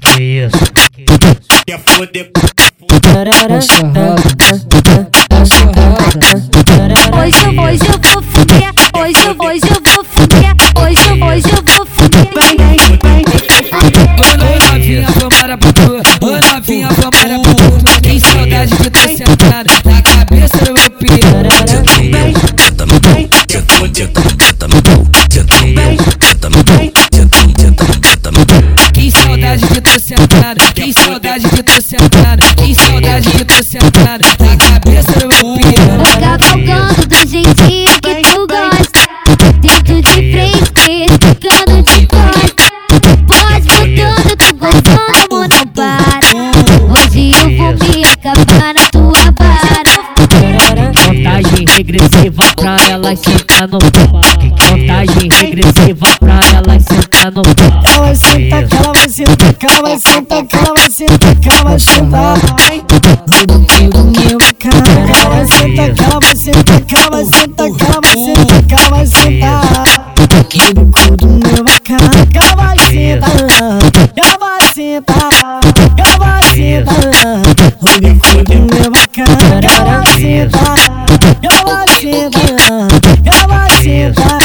que é isso? Quer foder? Essa raba, essa raba. Hoje, eu- hoje eu vou fuder, hoje, eu- hoje eu vou fuder, hoje, eu- hoje eu vou fuder. Ô novinha, vambora pro tu. Ô novinha, vambora pro tu. Tem saudade de tu sentado na cabeça do meu pico. Que saudade de tu sentado na cabeça do meu pico. Cavalgando do jeitinho que tu gosta, dentro de frente, ficando de costa. Pode botando, tu gostando, amor, não para. Hoje eu vou me acabar na tua vara. Contagem regressiva pra ela sentar no pau. Contagem regressiva pra ela sentar no pau. Ela que ela vai sentar, que ela vai sentar, que ela vai sentar, que ela vai sentar. Tiro meu cara, ela que ela vai sentar, que ela vai sentar, que ela vai sentar, que ela vai sentar. Que bico do meu cara, que ela vai sentar, que ela vai sentar, que ela vai sentar. O bico do meu cara, que ela vai sentar, que ela vai sentar, que ela vai sentar.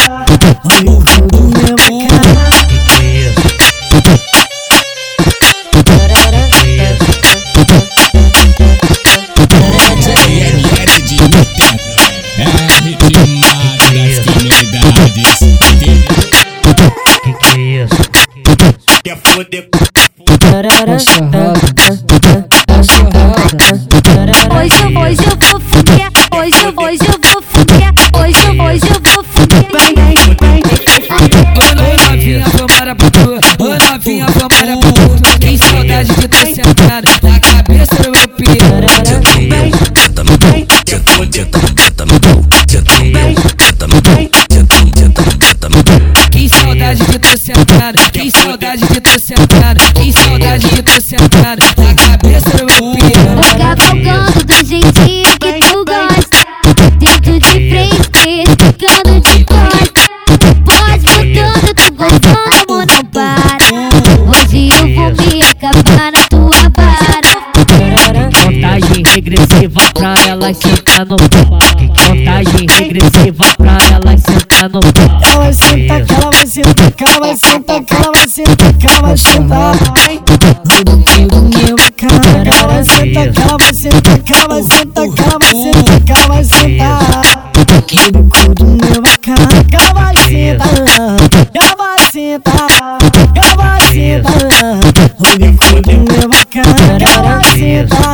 Quer foder? Essa raba, essa raba. Hoje, sentado na cabeça do meu pico. Cavalgando do jeitinho que tu gosta, dentro de frente, ficando de costa. Pode botando, tu gostando, amor, não para. Hoje eu vou me acabar na tua vara. Contagem regressiva pra ela sentar no pau. Contagem regressiva pra ela sentar no pau. Ela vai sentar, que ela vai sentar, que ela vai sentar, que ela vai sentar, que ela vai sentar. senta cá, vai senta cá, vai senta cá, vai senta. Aqui no cu do meu é macaca, vai senta, já vai senta, já vai senta. O do meu macaca, vai senta.